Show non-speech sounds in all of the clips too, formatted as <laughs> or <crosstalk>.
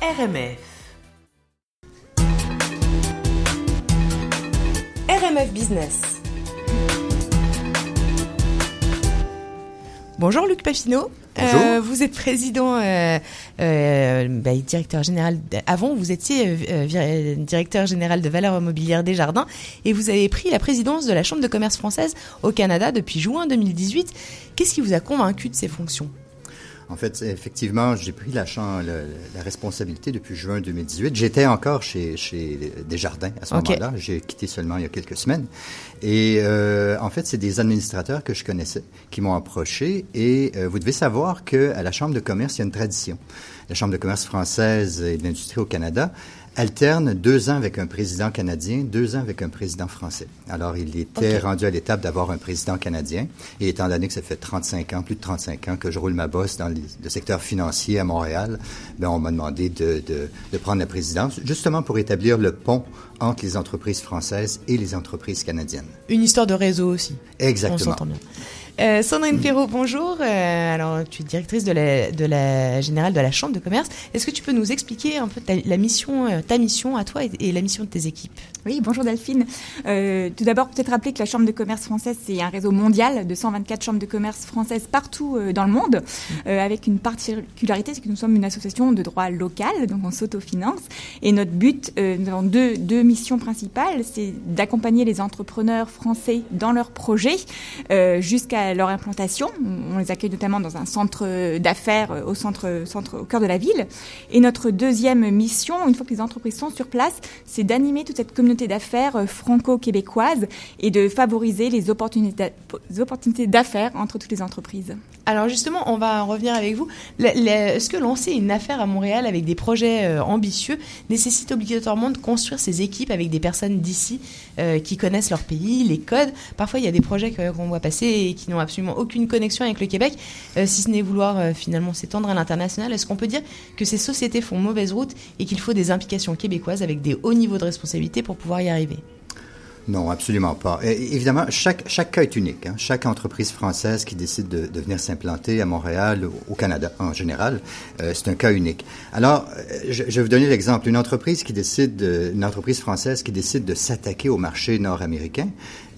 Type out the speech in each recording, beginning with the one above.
RMF. RMF Business. Bonjour Luc Pafineau. Bonjour. Euh, vous êtes président, euh, euh, bah, directeur général. avant, vous étiez euh, directeur général de valeurs immobilières des Jardins et vous avez pris la présidence de la Chambre de commerce française au Canada depuis juin 2018. Qu'est-ce qui vous a convaincu de ces fonctions? En fait, effectivement, j'ai pris la, le- la responsabilité depuis juin 2018. J'étais encore chez, chez Desjardins à ce moment-là. J'ai quitté seulement il y a quelques semaines. Et euh, en fait, c'est des administrateurs que je connaissais qui m'ont approché. Et euh, vous devez savoir qu'à la Chambre de commerce, il y a une tradition. La Chambre de commerce française et d'industrie au Canada alterne deux ans avec un président canadien, deux ans avec un président français. Alors, il était rendu à l'étape d'avoir un président canadien. Et étant donné que ça fait 35 ans, plus de 35 ans que je roule ma bosse dans les- le secteur financier à Montréal, ben, on m'a demandé de, de, de prendre la présidence, justement pour établir le pont entre les entreprises françaises et les entreprises canadiennes. Une histoire de réseau aussi. On Exactement. s'entend bien. Euh, Sandrine Perrault, bonjour. Euh, alors, tu es directrice de la, de la générale de la Chambre de commerce. Est-ce que tu peux nous expliquer un peu ta, la mission, euh, ta mission à toi et, et la mission de tes équipes? Oui, bonjour Delphine. Euh, tout d'abord, peut-être rappeler que la Chambre de commerce française, c'est un réseau mondial de 124 chambres de commerce françaises partout dans le monde, euh, avec une particularité, c'est que nous sommes une association de droit local, donc on s'autofinance. Et notre but, euh, nous avons deux, deux missions principales, c'est d'accompagner les entrepreneurs français dans leurs projets euh, jusqu'à leur implantation. On les accueille notamment dans un centre d'affaires euh, au centre, centre, au cœur de la ville. Et notre deuxième mission, une fois que les entreprises sont sur place, c'est d'animer toute cette communauté d'affaires euh, franco-québécoise et de favoriser les opportunités d'affaires entre toutes les entreprises. Alors justement, on va en revenir avec vous. Est-ce que lancer une affaire à Montréal avec des projets euh, ambitieux nécessite obligatoirement de construire ses équipes avec des personnes d'ici euh, qui connaissent leur pays, les codes? Parfois, il y a des projets qu'on voit passer et qui n'ont absolument aucune connexion avec le Québec, euh, si ce n'est vouloir finalement s'étendre à l'international. Est-ce qu'on peut dire que ces sociétés font mauvaise route et qu'il faut des implications québécoises avec des hauts niveaux de responsabilité pour pouvoir y arriver? Non, absolument pas. Euh, évidemment, chaque, chaque cas est unique. hein. Chaque entreprise française qui décide de, de venir s'implanter à Montréal, au, au Canada en général, euh, c'est un cas unique. Alors, euh, je, je vais vous donner l'exemple. Une entreprise qui décide, de- une entreprise française qui décide de s'attaquer au marché nord-américain,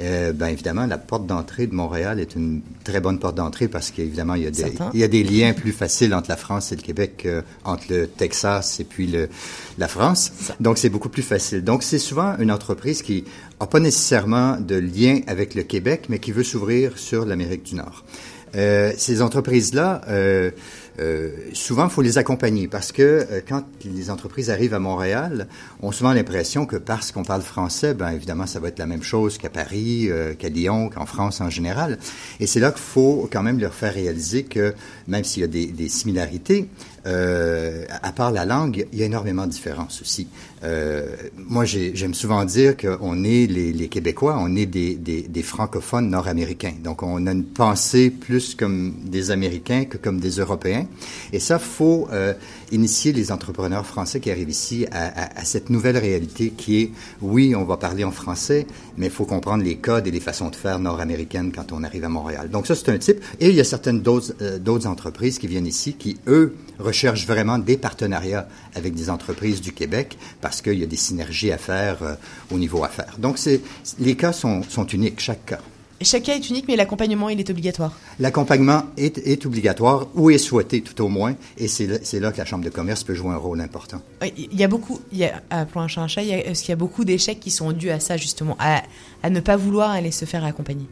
euh, ben évidemment, la porte d'entrée de Montréal est une très bonne porte d'entrée parce qu'évidemment, il y a des, il y a des liens plus faciles entre la France et le Québec qu'entre le Texas et puis le, la France. Donc, c'est beaucoup plus facile. Donc, c'est souvent une entreprise qui pas nécessairement de lien avec le Québec, mais qui veut s'ouvrir sur l'Amérique du Nord. Euh, ces entreprises-là, euh, euh, souvent, il faut les accompagner parce que euh, quand les entreprises arrivent à Montréal, on a souvent l'impression que parce qu'on parle français, ben évidemment, ça va être la même chose qu'à Paris, euh, qu'à Lyon, qu'en France en général. Et c'est là qu'il faut quand même leur faire réaliser que même s'il y a des, des similarités, euh, à part la langue, il y a énormément de différences aussi. Euh, moi, j'ai- j'aime souvent dire qu'on est les, les Québécois, on est des, des, des francophones nord-américains. Donc, on a une pensée plus comme des Américains que comme des Européens. Et ça, faut euh, initier les entrepreneurs français qui arrivent ici à, cette nouvelle réalité qui est, oui, on va parler en français, mais il faut comprendre les codes et les façons de faire nord-américaines quand on arrive à Montréal. Donc, ça, c'est un type. Et il y a certaines d'autres euh, entreprises qui viennent ici qui, eux, recherchent vraiment des partenariats avec des entreprises du Québec parce qu'il y a des synergies à faire euh, au niveau affaires. Donc, les cas sont, sont uniques, chaque cas. Chaque cas est unique, mais l'accompagnement, il est obligatoire. L'accompagnement est, est obligatoire ou est souhaité tout au moins, et c'est là, que la Chambre de commerce peut jouer un rôle important. Il y a beaucoup, il y a, appelons un chat un chat, il y a, est-ce qu'il y a beaucoup d'échecs qui sont dus à ça, justement, à, à ne pas vouloir aller se faire accompagner?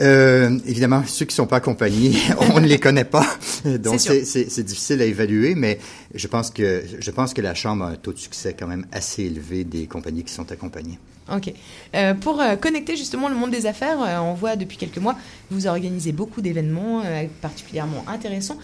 Euh, évidemment, ceux qui sont pas accompagnés, <laughs> on ne les connaît pas, donc c'est difficile à évaluer, mais je pense que je pense que la Chambre a un taux de succès quand même assez élevé des compagnies qui sont accompagnées. Ok. Euh, pour euh, connecter justement le monde des affaires, euh, on voit depuis quelques mois, vous organisez beaucoup d'événements particulièrement intéressants.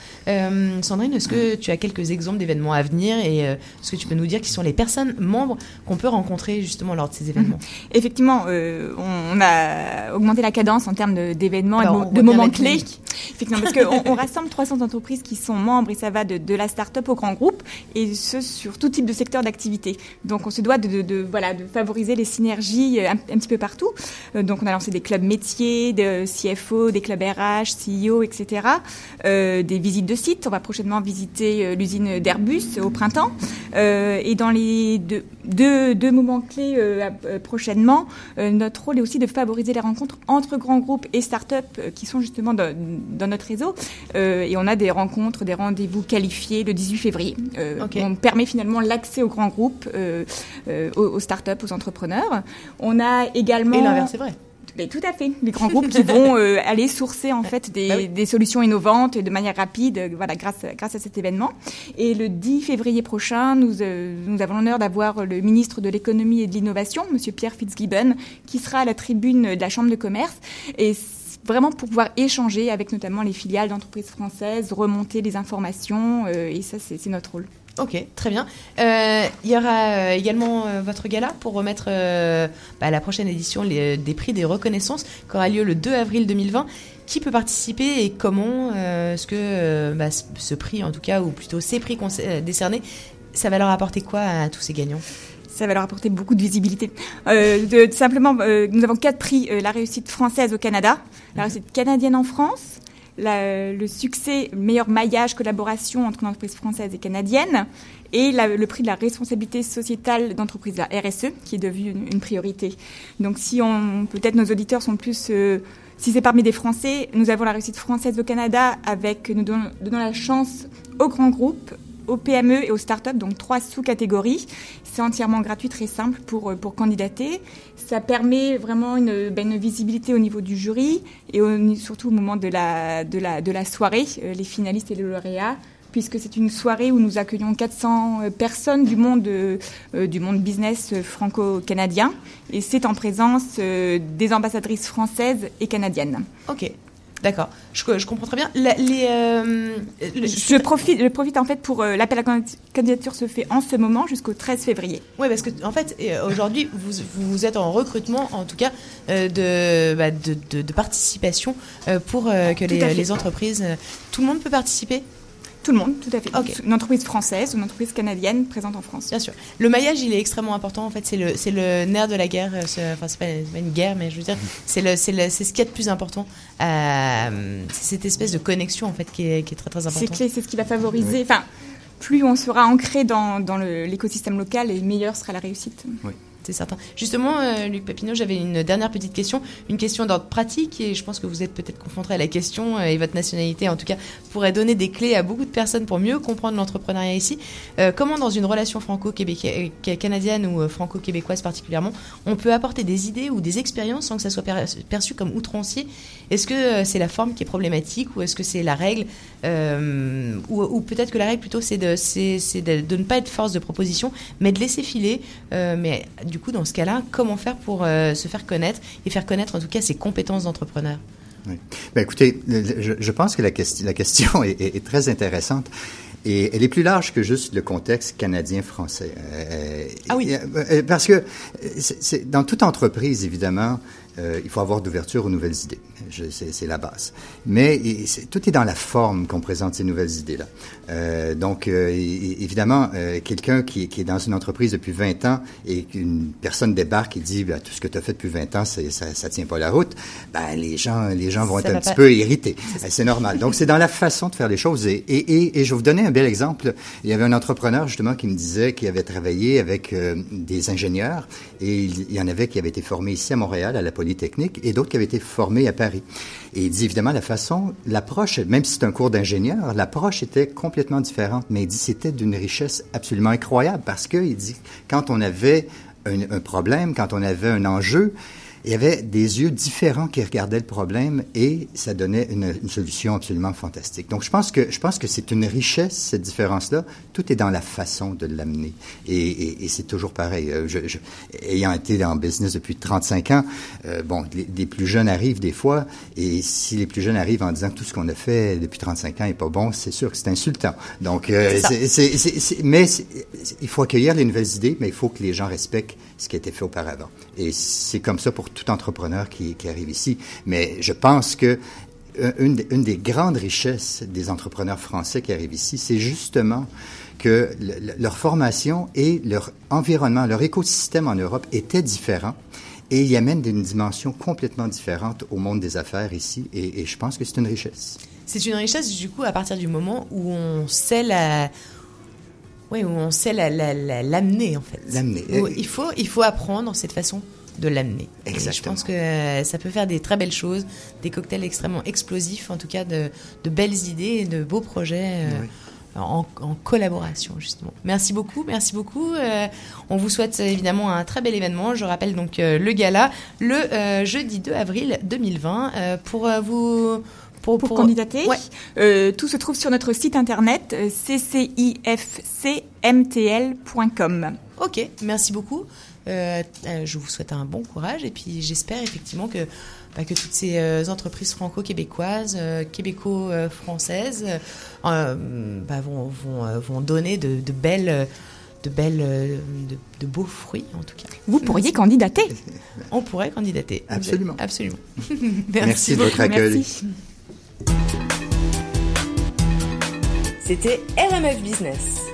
Sandrine, est-ce que tu as quelques exemples d'événements à venir et est-ce que tu peux nous dire qui sont les personnes membres qu'on peut rencontrer justement lors de ces événements? <laughs> Effectivement, on, a augmenté la cadence en termes d'événements et de, moments clés. Effectivement, parce qu'on on rassemble 300 entreprises qui sont membres et ça va de, de la start-up au grand groupe et ce sur tout type de secteur d'activité. Donc on se doit de, de, de, voilà, de favoriser les synergies un, un petit peu partout. Euh, donc on a lancé des clubs métiers, de CFO, des clubs RH, CEO, etc. Euh, des visites de sites. On va prochainement visiter euh, l'usine d'Airbus au printemps. Euh, et dans les deux, deux, deux moments clés euh, euh, prochainement, notre rôle est aussi de favoriser les rencontres entre grands groupes et start-up qui sont justement dans, dans notre réseau. et on a des rencontres, des rendez-vous qualifiés le 18 février. Okay. On permet finalement l'accès aux grands groupes, aux, aux start-up, aux entrepreneurs. On a également... Et l'inverse, c'est vrai. Mais tout à fait. Les grands groupes qui <laughs> vont euh, aller sourcer en fait des, bah oui. des, solutions innovantes de manière rapide, voilà, grâce, grâce à cet événement. Et le 10 février prochain, nous, euh, nous avons l'honneur d'avoir le ministre de l'économie et de l'innovation, Monsieur Pierre Fitzgibbon, qui sera à la tribune de la Chambre de commerce. Et vraiment pour pouvoir échanger avec notamment les filiales d'entreprises françaises, remonter les informations, euh, et ça, c'est notre rôle. Ok, très bien. Euh, il y aura également euh, votre gala pour remettre euh, bah, la prochaine édition les, des prix des reconnaissances qui aura lieu le 2 avril 2020. Qui peut participer et comment est-ce que bah, ce prix, en tout cas, ou plutôt ces prix décernés, ça va leur apporter quoi à tous ces gagnants? Ça va leur apporter beaucoup de visibilité. Euh, de, simplement, euh, nous avons quatre prix euh, la réussite française au Canada, la réussite canadienne en France, la, le succès, le meilleur maillage, collaboration entre une entreprise française et canadienne, et le prix de la responsabilité sociétale d'entreprise, la RSE, qui est devenue une, une, priorité. Donc, si on, peut-être nos auditeurs sont plus euh, si c'est parmi des Français, nous avons la réussite française au Canada avec nous donnons, donnons la chance aux grands groupes, aux PME et aux startups, donc trois sous-catégories. C'est entièrement gratuit, très simple pour, pour candidater. Ça permet vraiment une, ben, une visibilité au niveau du jury et surtout au moment de la, de la, de la soirée, euh, les finalistes et les lauréats puisque c'est une soirée où nous accueillons 400 personnes du monde, euh, du monde business franco-canadien. Et c'est en présence euh, des ambassadrices françaises et canadiennes. Ok. D'accord, je, je, comprends très bien. La, les, euh, le, je, profite, je profite en fait pour euh, l'appel à candidature se fait en ce moment jusqu'au 13 février. Oui, parce que en fait aujourd'hui vous, vous êtes en recrutement, en tout cas euh, de, bah, de, de, de, participation pour que les, les, entreprises, tout le monde peut participer? Tout le monde, tout à fait. Okay. Une entreprise française ou une entreprise canadienne présente en France. Bien sûr. Le maillage, il est extrêmement important. En fait, c'est le, c'est le nerf de la guerre. Enfin, c'est pas, pas une guerre, mais je veux dire, <laughs> c'est, le, c'est, le, c'est ce qu'il y a de plus important. Euh, c'est cette espèce de connexion, en fait, qui est, qui est très, très importante. C'est clé, c'est ce qui va favoriser. Enfin, plus on sera ancré dans, dans l'écosystème local, et meilleure sera la réussite. Oui c'est certain. Justement, euh, Luc Papineau, j'avais une dernière petite question, une question d'ordre pratique, et je pense que vous êtes peut-être confronté à la question, euh, et votre nationalité, en tout cas, pourrait donner des clés à beaucoup de personnes pour mieux comprendre l'entrepreneuriat ici. Euh, comment, dans une relation franco-canadienne ou franco-québécoise particulièrement, on peut apporter des idées ou des expériences sans que ça soit perçu comme outrancier? Est-ce que c'est la forme qui est problématique, ou est-ce que c'est la règle Ou, peut-être que la règle, plutôt, c'est de, ne pas être force de proposition, mais de laisser filer, coup, dans ce cas-là, comment faire pour euh, se faire connaître et faire connaître en tout cas ses compétences d'entrepreneur? Oui. Ben, écoutez, je, je, pense que la, question, la question <laughs> est, est, est, très intéressante. Et elle est plus large que juste le contexte canadien-français. Euh, ah oui. Euh, parce que dans toute entreprise, évidemment, euh, il faut avoir d'ouverture aux nouvelles idées. C'est la base. Mais est, tout est dans la forme qu'on présente ces nouvelles idées-là. Euh, donc, euh, évidemment, quelqu'un qui, qui, est dans une entreprise depuis 20 ans et qu'une personne débarque et dit ben, tout ce que tu as fait depuis 20 ans, ça, ça tient pas la route, ben, les gens, les gens vont ça être un petit peu irrités. C'est normal. Donc, c'est dans la façon de faire les choses. Et, et, et, et, je vais vous donner un bel exemple. Il y avait un entrepreneur, justement, qui me disait qu'il avait travaillé avec des ingénieurs et il, il y en avait qui avaient été formés ici à Montréal, à la Et d'autres qui avaient été formés à Paris. Et il dit évidemment la façon, l'approche, même si c'est un cours d'ingénieur, l'approche était complètement différente. Mais il dit c'était d'une richesse absolument incroyable parce que il dit quand on avait un problème, quand on avait un enjeu, il y avait des yeux différents qui regardaient le problème et ça donnait une, une solution absolument fantastique. Donc, je pense que je pense que c'est une richesse cette différence-là. Tout est dans la façon de l'amener et, et, et c'est toujours pareil. Je, je, ayant été en business depuis 35 ans, euh, bon, les, les, plus jeunes arrivent des fois et si les plus jeunes arrivent en disant que tout ce qu'on a fait depuis 35 ans est pas bon, c'est sûr que c'est insultant. Donc, euh, c'est, c'est, mais il faut accueillir les nouvelles idées, mais il faut que les gens respectent ce qui a été fait auparavant. Et c'est comme ça pour tout entrepreneur qui, qui, arrive ici. Mais je pense que une, une, des grandes richesses des entrepreneurs français qui arrivent ici, c'est justement que leur formation et leur environnement, leur écosystème en Europe étaient différents. Et ils amènent une dimension complètement différente au monde des affaires ici. Et, et je pense que c'est une richesse. C'est une richesse, du coup, à partir du moment où on sait la, oui, où on sait l'amener en fait. L'amener. Il faut, il faut apprendre cette façon de l'amener. Exactement. je pense que euh, ça peut faire des très belles choses, des cocktails extrêmement explosifs, en tout cas de, de belles idées et de beaux projets. Euh, en, collaboration justement. Merci beaucoup, merci beaucoup. Euh, on vous souhaite évidemment un très bel événement. Je rappelle donc le gala le jeudi 2 avril 2020 pour vous pour, candidater. Euh, tout se trouve sur notre site internet ccifcmtl.com. Ok, merci beaucoup. Euh, je vous souhaite un bon courage et puis j'espère effectivement que, bah, que toutes ces entreprises franco-québécoises, québéco-françaises bah, vont, vont, vont, donner de, belles de belles, de, beaux fruits en tout cas. Vous pourriez candidater. On pourrait candidater. Absolument. Absolument. Merci, <laughs> Merci de votre accueil. C'était RMF Business.